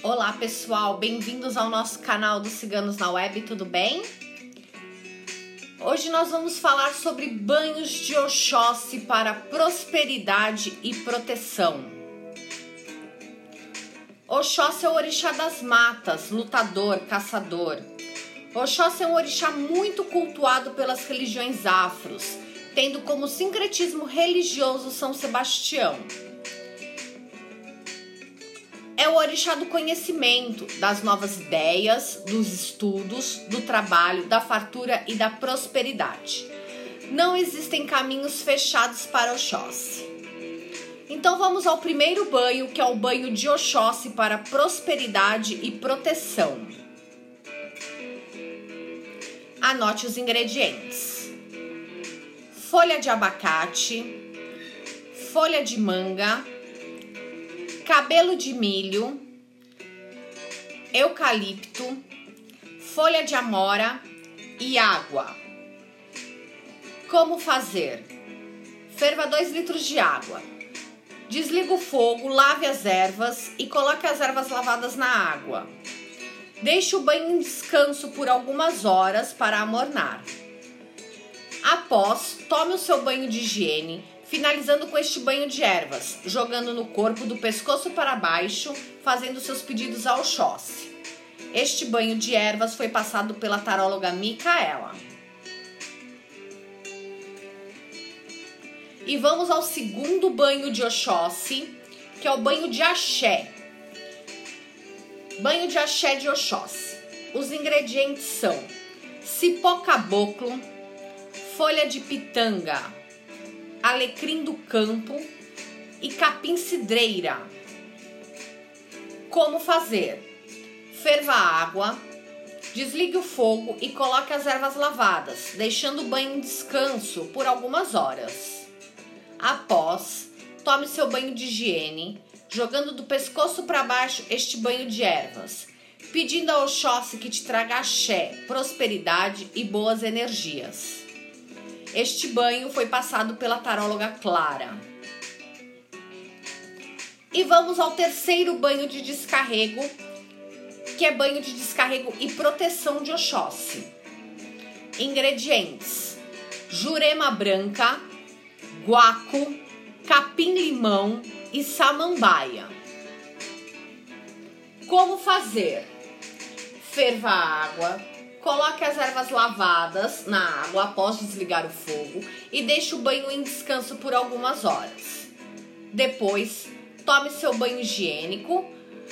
Olá pessoal, bem-vindos ao nosso canal dos Ciganos na Web, tudo bem? Hoje nós vamos falar sobre banhos de Oxóssi para prosperidade e proteção. Oxóssi é o orixá das matas, lutador, caçador. Oxóssi é um orixá muito cultuado pelas religiões afros, tendo como sincretismo religioso São Sebastião é o orixá do conhecimento, das novas ideias, dos estudos, do trabalho, da fartura e da prosperidade. Não existem caminhos fechados para Oxóssi. Então vamos ao primeiro banho, que é o banho de Oxóssi para prosperidade e proteção. Anote os ingredientes: folha de abacate, folha de manga, cabelo de milho, eucalipto, folha de amora e água. Como fazer? Ferva 2 litros de água. Desliga o fogo, lave as ervas e coloque as ervas lavadas na água. Deixe o banho em descanso por algumas horas para amornar. Após, tome o seu banho de higiene, finalizando com este banho de ervas, jogando no corpo do pescoço para baixo, fazendo seus pedidos ao Oxóssi. Este banho de ervas foi passado pela taróloga Micaela. E vamos ao segundo banho de Oxóssi, que é o banho de axé. Banho de axé de Oxóssi. Os ingredientes são cipó caboclo, folha de pitanga, alecrim do campo e capim cidreira. Como fazer? Ferva a água, desligue o fogo e coloque as ervas lavadas, deixando o banho em descanso por algumas horas. Após, tome seu banho de higiene, jogando do pescoço para baixo este banho de ervas, pedindo ao Oxóssi que te traga axé, prosperidade e boas energias. Este banho foi passado pela taróloga Clara. E vamos ao terceiro banho de descarrego, que é banho de descarrego e proteção de Oxóssi. Ingredientes: jurema branca, guaco, capim-limão e samambaia. Como fazer? Ferva a água, Coloque as ervas lavadas na água após desligar o fogo e deixe o banho em descanso por algumas horas. Depois, tome seu banho higiênico,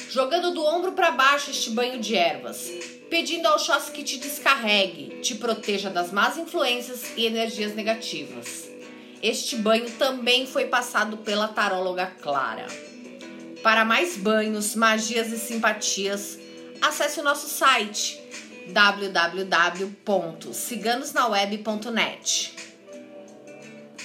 jogando do ombro para baixo este banho de ervas, pedindo ao Oxóssi que te descarregue, te proteja das más influências e energias negativas. Este banho também foi passado pela taróloga Clara. Para mais banhos, magias e simpatias, acesse o nosso site www.ciganosnaweb.net.